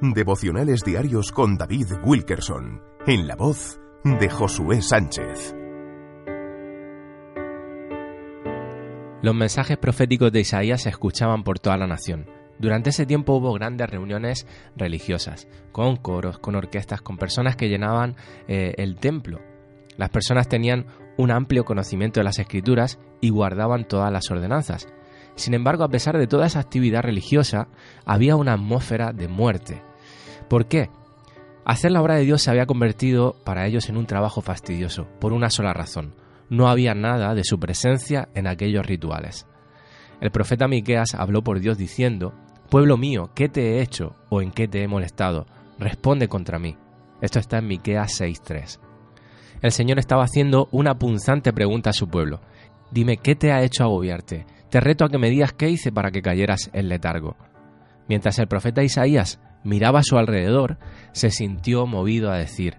Devocionales diarios con David Wilkerson, en la voz de Josué Sánchez. Los mensajes proféticos de Isaías se escuchaban por toda la nación. Durante ese tiempo hubo grandes reuniones religiosas, con coros, con orquestas, con personas que llenaban eh, el templo. Las personas tenían un amplio conocimiento de las escrituras y guardaban todas las ordenanzas. Sin embargo, a pesar de toda esa actividad religiosa, había una atmósfera de muerte. ¿Por qué? Hacer la obra de Dios se había convertido para ellos en un trabajo fastidioso, por una sola razón. No había nada de su presencia en aquellos rituales. El profeta Miqueas habló por Dios diciendo: Pueblo mío, ¿qué te he hecho o en qué te he molestado? Responde contra mí. Esto está en Miqueas 6:3. El Señor estaba haciendo una punzante pregunta a su pueblo. Dime, ¿qué te ha hecho agobiarte? Te reto a que me digas qué hice para que cayeras en letargo. Mientras el profeta Isaías miraba a su alrededor, se sintió movido a decir,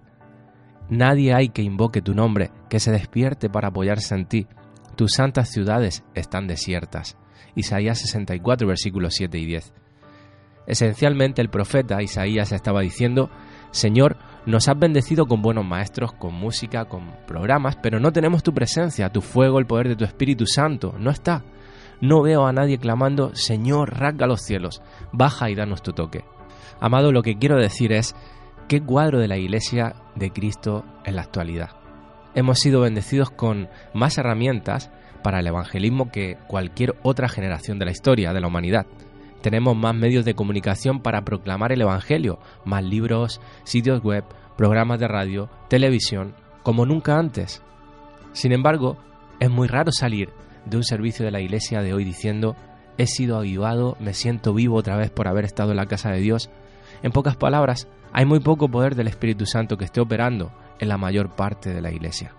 Nadie hay que invoque tu nombre, que se despierte para apoyarse en ti. Tus santas ciudades están desiertas. Isaías 64, versículos 7 y 10. Esencialmente el profeta Isaías estaba diciendo, Señor, nos has bendecido con buenos maestros, con música, con programas, pero no tenemos tu presencia, tu fuego, el poder de tu Espíritu Santo, no está. No veo a nadie clamando, Señor, rasga los cielos, baja y danos tu toque. Amado, lo que quiero decir es, ¿qué cuadro de la Iglesia de Cristo en la actualidad? Hemos sido bendecidos con más herramientas para el evangelismo que cualquier otra generación de la historia de la humanidad. Tenemos más medios de comunicación para proclamar el Evangelio, más libros, sitios web, programas de radio, televisión, como nunca antes. Sin embargo, es muy raro salir de un servicio de la iglesia de hoy diciendo, he sido avivado, me siento vivo otra vez por haber estado en la casa de Dios, en pocas palabras, hay muy poco poder del Espíritu Santo que esté operando en la mayor parte de la Iglesia.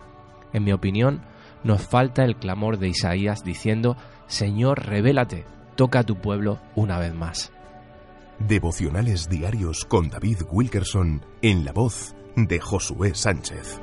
En mi opinión, nos falta el clamor de Isaías diciendo, Señor, revélate, toca a tu pueblo una vez más. Devocionales diarios con David Wilkerson en la voz de Josué Sánchez.